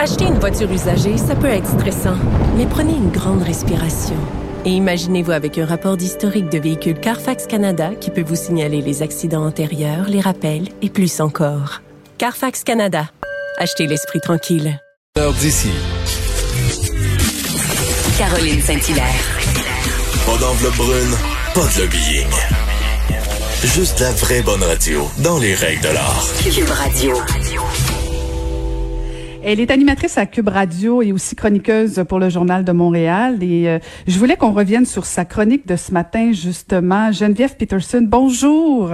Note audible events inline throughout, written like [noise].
Acheter une voiture usagée, ça peut être stressant, mais prenez une grande respiration. Et imaginez-vous avec un rapport d'historique de véhicule Carfax Canada qui peut vous signaler les accidents antérieurs, les rappels et plus encore. Carfax Canada. Achetez l'esprit tranquille. d'ici. Caroline Saint-Hilaire. Pas d'enveloppe brune, pas de lobbying. Juste la vraie bonne radio, dans les règles de l'art. Cube Radio. Elle est animatrice à Cube Radio et aussi chroniqueuse pour le Journal de Montréal. Et euh, je voulais qu'on revienne sur sa chronique de ce matin, justement. Geneviève Peterson, bonjour.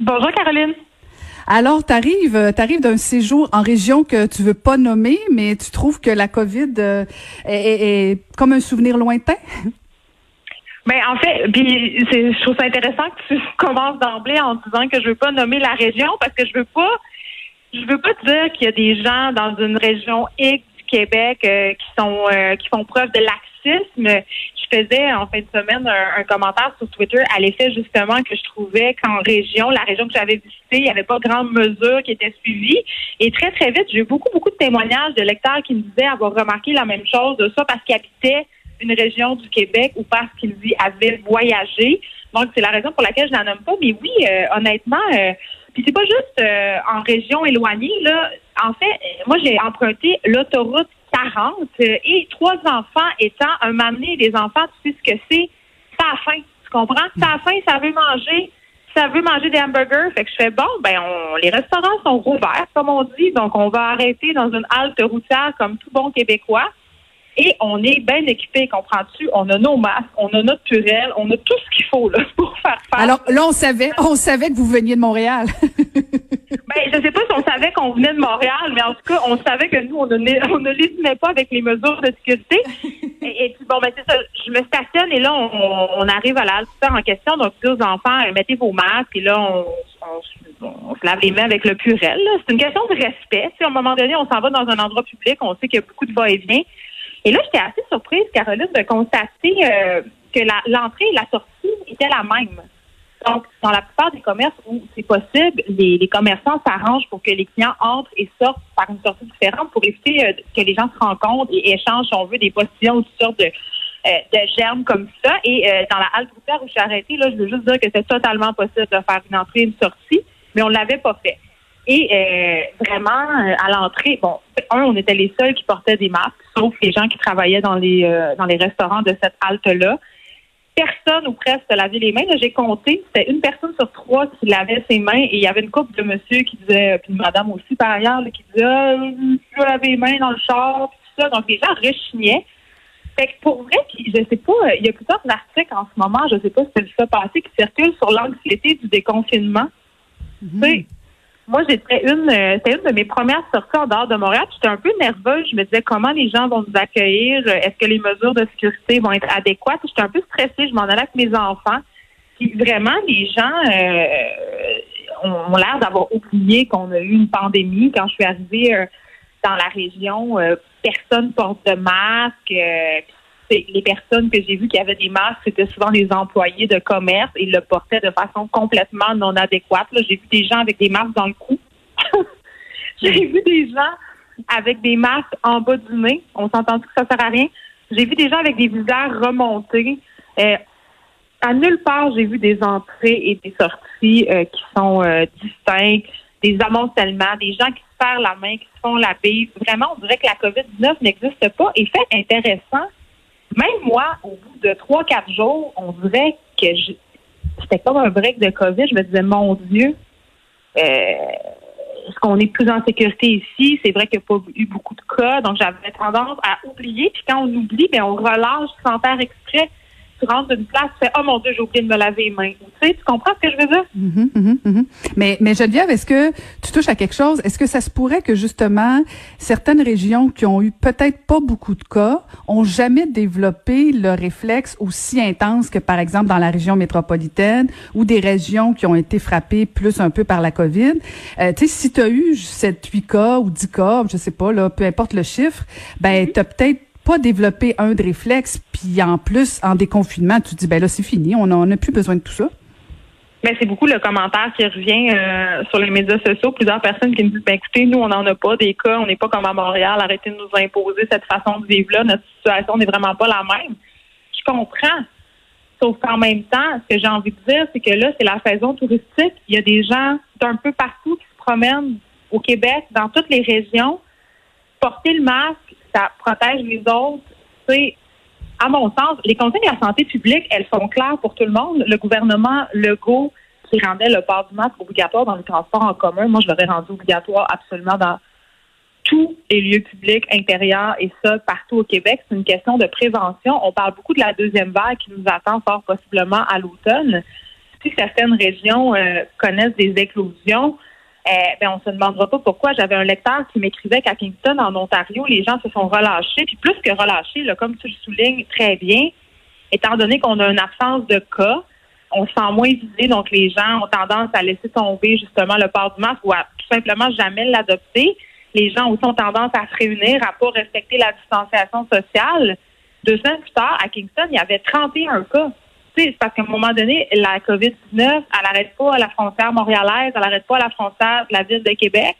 Bonjour, Caroline. Alors, t'arrives, euh, t'arrives d'un séjour en région que tu veux pas nommer, mais tu trouves que la COVID euh, est, est, comme un souvenir lointain? [laughs] Ben en fait, puis je trouve ça intéressant que tu [laughs] commences d'emblée en disant que je veux pas nommer la région parce que je veux pas je veux pas dire qu'il y a des gens dans une région X du Québec euh, qui sont euh, qui font preuve de laxisme. Je faisais en fin de semaine un, commentaire sur Twitter à l'effet justement que je trouvais qu'en région, la région que j'avais visitée, il n'y avait pas grande mesure qui était suivie. Et très, très vite, j'ai eu beaucoup, beaucoup de témoignages de lecteurs qui me disaient avoir remarqué la même chose, de ça parce qu'ils habitaient une région du Québec ou parce qu'ils avaient voyagé. Donc, c'est la raison pour laquelle je n'en nomme pas. Mais oui, euh, honnêtement, puis c'est pas juste euh, en région éloignée, là. En fait, euh, moi, j'ai emprunté l'autoroute 40 euh, et trois enfants étant un m'amener des enfants, tu sais ce que c'est? Ça a faim. Tu comprends? Ça a faim, ça veut manger. Ça veut manger des hamburgers. Fait que je fais bon, ben on, les restaurants sont rouverts, comme on dit, donc on va arrêter dans une halte routière comme tout bon Québécois. Et on est bien équipé, comprends-tu? On a nos masques, on a notre purelle, on a tout ce qu'il faut là, [laughs] pour faire face. Alors là, on savait, on savait que vous veniez de Montréal. [laughs] ben, je sais pas si on savait qu'on venait de Montréal, mais en tout cas, on savait que nous, on ne, on ne pas avec les mesures de sécurité. [laughs] Et, puis bon, ben c'est ça, je me stationne et là, on, arrive à la en question. Donc, dis aux enfants, euh, mettez vos masques et là, on, on, se lave les mains avec le purel. C'est une question de respect. Si à un moment donné, on s'en va dans un endroit public, on sait qu'il y a beaucoup de va-et-vient. Et là, j'étais assez surprise, Caroline, de constater euh, que l'entrée et la sortie étaient la même. Donc, dans la plupart des commerces où c'est possible, les, commerçants s'arrangent pour que les clients entrent et sortent par une sortie différente pour éviter euh, que les gens se rencontrent et échangent, si on veut, des postillons ou toutes sortes de, euh, de germes comme ça. Et dans la halte routière où je suis arrêtée, là, je veux juste dire que c'est totalement possible de faire une entrée et une sortie, mais on ne l'avait pas fait. Et euh, vraiment, euh, à l'entrée, bon, un, on était les seuls qui portaient des masques, sauf les gens qui travaillaient dans les euh, dans les restaurants de cette halte-là. Personne ou presque lavait les mains. J'ai compté, c'était une personne sur trois qui lavait ses mains et il y avait une couple de monsieur qui disait, puis une madame aussi par ailleurs, qui disait ah, je veux laver les mains dans le char, puis tout ça. Donc les gens rechignaient. Fait que pour vrai, puis je sais pas, il y a plusieurs articles en ce moment, je sais pas si c'est le ça passé, qui circulent sur l'anxiété du déconfinement. Mm moi, j'étais une, euh, c'était une de mes premières sorties en dehors de Montréal. J'étais un peu nerveuse. Je me disais comment les gens vont nous accueillir? Est-ce que les mesures de sécurité vont être adéquates? J'étais un peu stressée. Je m'en allais avec mes enfants. Puis vraiment, les gens euh, ont, l'air d'avoir oublié qu'on a eu une pandémie. Quand je suis arrivée euh, dans la région, personne porte de masque les personnes que j'ai vues qui avaient des masques, c'était souvent les employés de commerce et le portaient de façon complètement non adéquate. J'ai vu des gens avec des masques dans le cou. [laughs] j'ai vu des gens avec des masques en bas du nez. On s'entend que ça sert à rien? J'ai vu des gens avec des visages remontés. Euh, à nulle part, j'ai vu des entrées et des sorties euh, qui sont euh, distinctes, des amoncellements, des gens qui se serrent la main, qui se font la bise. Vraiment, on dirait que la COVID-19 n'existe pas. Et fait intéressant, même moi, au bout de trois, quatre jours, on dirait que c'était comme un break de COVID. Je me disais, mon Dieu, euh, est-ce qu'on est plus en sécurité ici? C'est vrai qu'il n'y a pas eu beaucoup de cas, donc j'avais tendance à oublier. Puis quand on oublie, ben on relâche sans faire exprès tu rentres d'une place, tu fais, oh mon Dieu, j'ai oublié de me laver les mains. Tu sais, tu comprends ce que je veux dire? Mm-hmm, mm-hmm, mm-hmm. Mais, mais Geneviève, est-ce que tu touches à quelque chose? Est-ce que ça se pourrait que justement, certaines régions qui ont eu peut-être pas beaucoup de cas ont jamais développé le réflexe aussi intense que par exemple dans la région métropolitaine ou des régions qui ont été frappées plus un peu par la COVID? Euh, tu sais, si tu as eu 7, 8 cas ou 10 cas, je sais pas, là, peu importe le chiffre, ben, tu as peut-être pas développer un de réflexe, puis en plus, en déconfinement, tu te dis, ben là, c'est fini, on n'a plus besoin de tout ça. Mais c'est beaucoup le commentaire qui revient euh, sur les médias sociaux. Plusieurs personnes qui me disent, ben écoutez, nous, on n'en a pas des cas, on n'est pas comme à Montréal, arrêtez de nous imposer cette façon de vivre-là. Notre situation n'est vraiment pas la même. Je comprends. Sauf qu'en même temps, ce que j'ai envie de dire, c'est que là, c'est la saison touristique. Il y a des gens d'un peu partout qui se promènent au Québec, dans toutes les régions. Porter le masque, ça protège les autres. C'est à mon sens, les consignes de la santé publique, elles sont claires pour tout le monde. Le gouvernement Legault, qui rendait le port du masque obligatoire dans le transport en commun, moi, je l'aurais rendu obligatoire absolument dans tous les lieux publics intérieurs et ça partout au Québec. C'est une question de prévention. On parle beaucoup de la deuxième vague qui nous attend fort possiblement à l'automne. Si certaines régions euh, connaissent des éclosions, euh, ben on se demandera pas pourquoi. J'avais un lecteur qui m'écrivait qu'à Kingston, en Ontario, les gens se sont relâchés. Puis plus que relâchés, là, comme tu le soulignes très bien, étant donné qu'on a une absence de cas, on se sent moins visé, donc les gens ont tendance à laisser tomber justement le port du masque ou à tout simplement jamais l'adopter. Les gens aussi ont tendance à se réunir, à pas respecter la distanciation sociale. Deux semaines plus tard, à Kingston, il y avait 31 cas c'est parce qu'à un moment donné, la COVID-19, elle n'arrête pas à la frontière montréalaise, elle n'arrête pas à la frontière de la ville de Québec.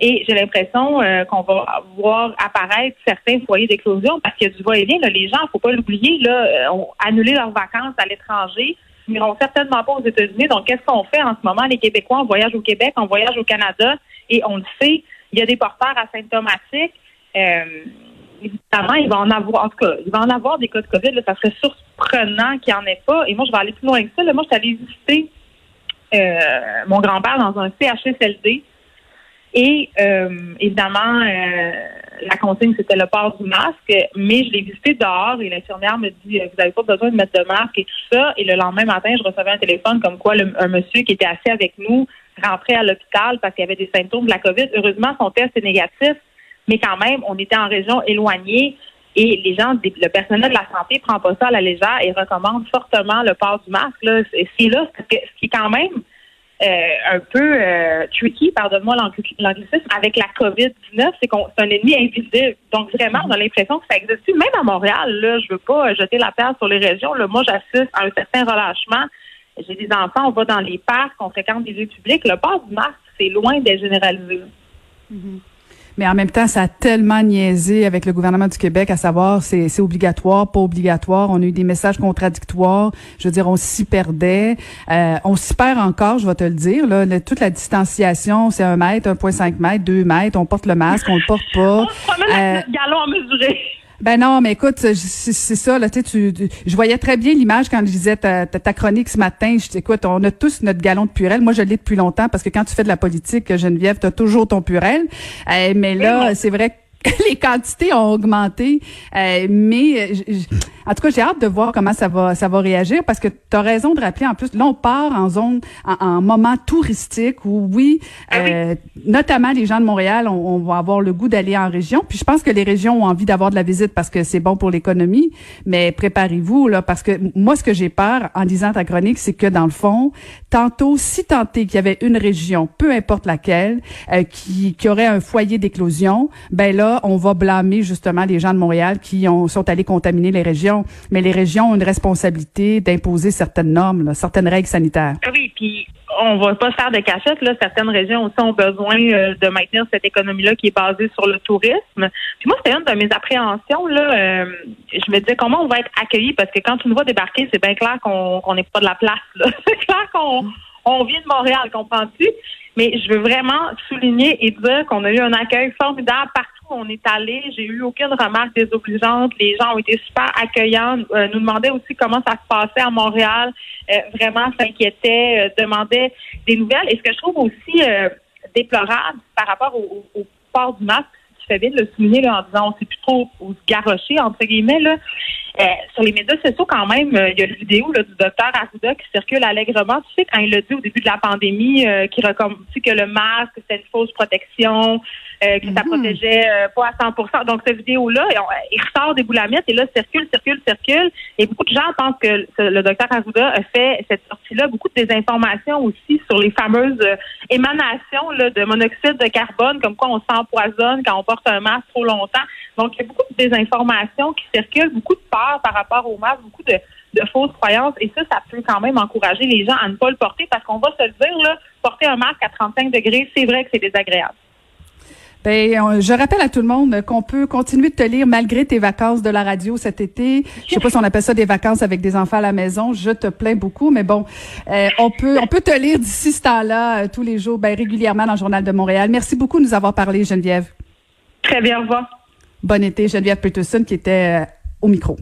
Et j'ai l'impression euh, qu'on va voir apparaître certains foyers d'éclosion parce qu'il y a du va-et-vient. Les gens, faut pas l'oublier, là, euh, ont annulé leurs vacances à l'étranger, ils n'iront certainement pas aux États-Unis. Donc, qu'est-ce qu'on fait en ce moment? Les Québécois, on voyage au Québec, on voyage au Canada et on le sait, il y a des porteurs asymptomatiques. Euh, évidemment, il va en avoir, en tout cas, il va en avoir des cas de COVID. Là, ça serait surprenant qu'il n'y en ait pas. Et moi, je vais aller plus loin que ça. Moi, je suis allée visiter euh, mon grand-père dans un CHSLD. Et euh, évidemment, euh, la consigne, c'était le port du masque, mais je l'ai visité dehors et l'infirmière me dit Vous n'avez pas besoin de mettre de masque et tout ça. Et le lendemain matin, je recevais un téléphone comme quoi un monsieur qui était assis avec nous rentrait à l'hôpital parce qu'il avait des symptômes de la COVID. Heureusement, son test est négatif mais quand même, on était en région éloignée et les gens, le personnel de la santé prend pas ça à la légère et recommande fortement le port du masque. Là. C'est là, ce qui est quand même euh, un peu euh, tricky, pardonne-moi l'anglicisme, avec la COVID-19, c'est qu'on c'est un ennemi invisible. Donc vraiment, on a l'impression que ça existe. Même à Montréal, là, je veux pas jeter la pierre sur les régions. Là, moi, j'assiste à un certain relâchement. J'ai des enfants, on va dans les parcs, on fréquente des lieux publics. Le port du masque, c'est loin d'être généralisé. Mm-hmm. Mais en même temps, ça a tellement niaisé avec le gouvernement du Québec à savoir c'est, c'est obligatoire, pas obligatoire. On a eu des messages contradictoires. Je veux dire, on s'y perdait. Euh, on s'y perd encore, je vais te le dire. Là, toute la distanciation, c'est un mètre, 1,5 mètres, deux mètres. On porte le masque, on le porte pas. [laughs] on se promène euh, galon à mesurer. Ben non, mais écoute, c'est ça, là, tu, tu, je voyais très bien l'image quand je disais ta, ta, chronique ce matin. Je dis, écoute, on a tous notre galon de purel. Moi, je l'ai depuis longtemps parce que quand tu fais de la politique, Geneviève, tu as toujours ton purel. Euh, mais là, c'est vrai que [laughs] les quantités ont augmenté, euh, mais euh, en tout cas, j'ai hâte de voir comment ça va ça va réagir parce que tu as raison de rappeler en plus là on part en zone en, moment touristique où oui, ah euh, notamment les gens de Montréal on, va avoir le goût d'aller en région, puis je pense que les régions ont envie d'avoir de la visite parce que c'est bon pour l'économie, mais préparez-vous là parce que moi ce que j'ai peur en disant ta chronique, c'est que dans le fond, tantôt si tenté qu'il y avait une région, peu importe laquelle, qui qui aurait un foyer d'éclosion, ben là on va blâmer justement les gens de Montréal qui ont, sont allés contaminer les régions. Mais les régions ont une responsabilité d'imposer certaines normes, certaines règles sanitaires. Ah oui, puis on va pas faire de cachette. Là. Certaines régions aussi ont besoin euh, de maintenir cette économie-là qui est basée sur le tourisme. Puis moi, c'était une de mes appréhensions. Là, euh, je me disais comment on va être accueillis parce que quand tu nous vois débarquer, c'est bien clair qu'on n'est pas de la place. [laughs] c'est clair qu'on on vient de Montréal, comprends-tu? Mais je veux vraiment souligner et dire qu'on a eu un accueil formidable partout où on est allé. J'ai eu aucune remarque désobligeante. Les gens ont été super accueillants, euh, nous demandaient aussi comment ça se passait à Montréal, euh, vraiment s'inquiétaient, euh, demandaient des nouvelles. Et ce que je trouve aussi déplorable par rapport au, port du masque, tu fais bien de le souligner en disant on sait plus trop où se garrocher, entre guillemets. Là. Sur les médias sociaux, quand même, il y a une vidéo du docteur Arruda qui circule allègrement. Tu sais, quand il a dit au début de la pandémie euh, qu'il que le masque, c'était une fausse protection, euh, que ça mhm. protégeait pas à 100% Donc, cette vidéo-là, il ressort des boulamites et là, circule, circule, circule. Et beaucoup de gens pensent que le docteur Arruda a fait cette sortie-là, beaucoup de désinformations aussi sur les fameuses émanations là, de monoxyde de carbone, comme quoi on s'empoisonne quand on porte un masque trop longtemps. Donc, il y a beaucoup de désinformations qui circulent, beaucoup de peur par rapport au masque, beaucoup de de fausses croyances. Et ça, ça peut quand même encourager les gens à ne pas le porter parce qu'on va se le dire, là, porter un masque à 35 degrés, c'est vrai que c'est désagréable. Ben, je rappelle à tout le monde qu'on peut continuer de te lire malgré tes vacances de la radio cet été. Je sais pas si on appelle ça des vacances avec des enfants à la maison. Je te plains beaucoup, mais bon, euh, on peut on peut te lire d'ici ce temps-là euh, tous les jours, ben, régulièrement dans le Journal de Montréal. Merci beaucoup de nous avoir parlé, Geneviève. Très bien, au revoir. Bon été, Geneviève Peterson qui était euh, au micro.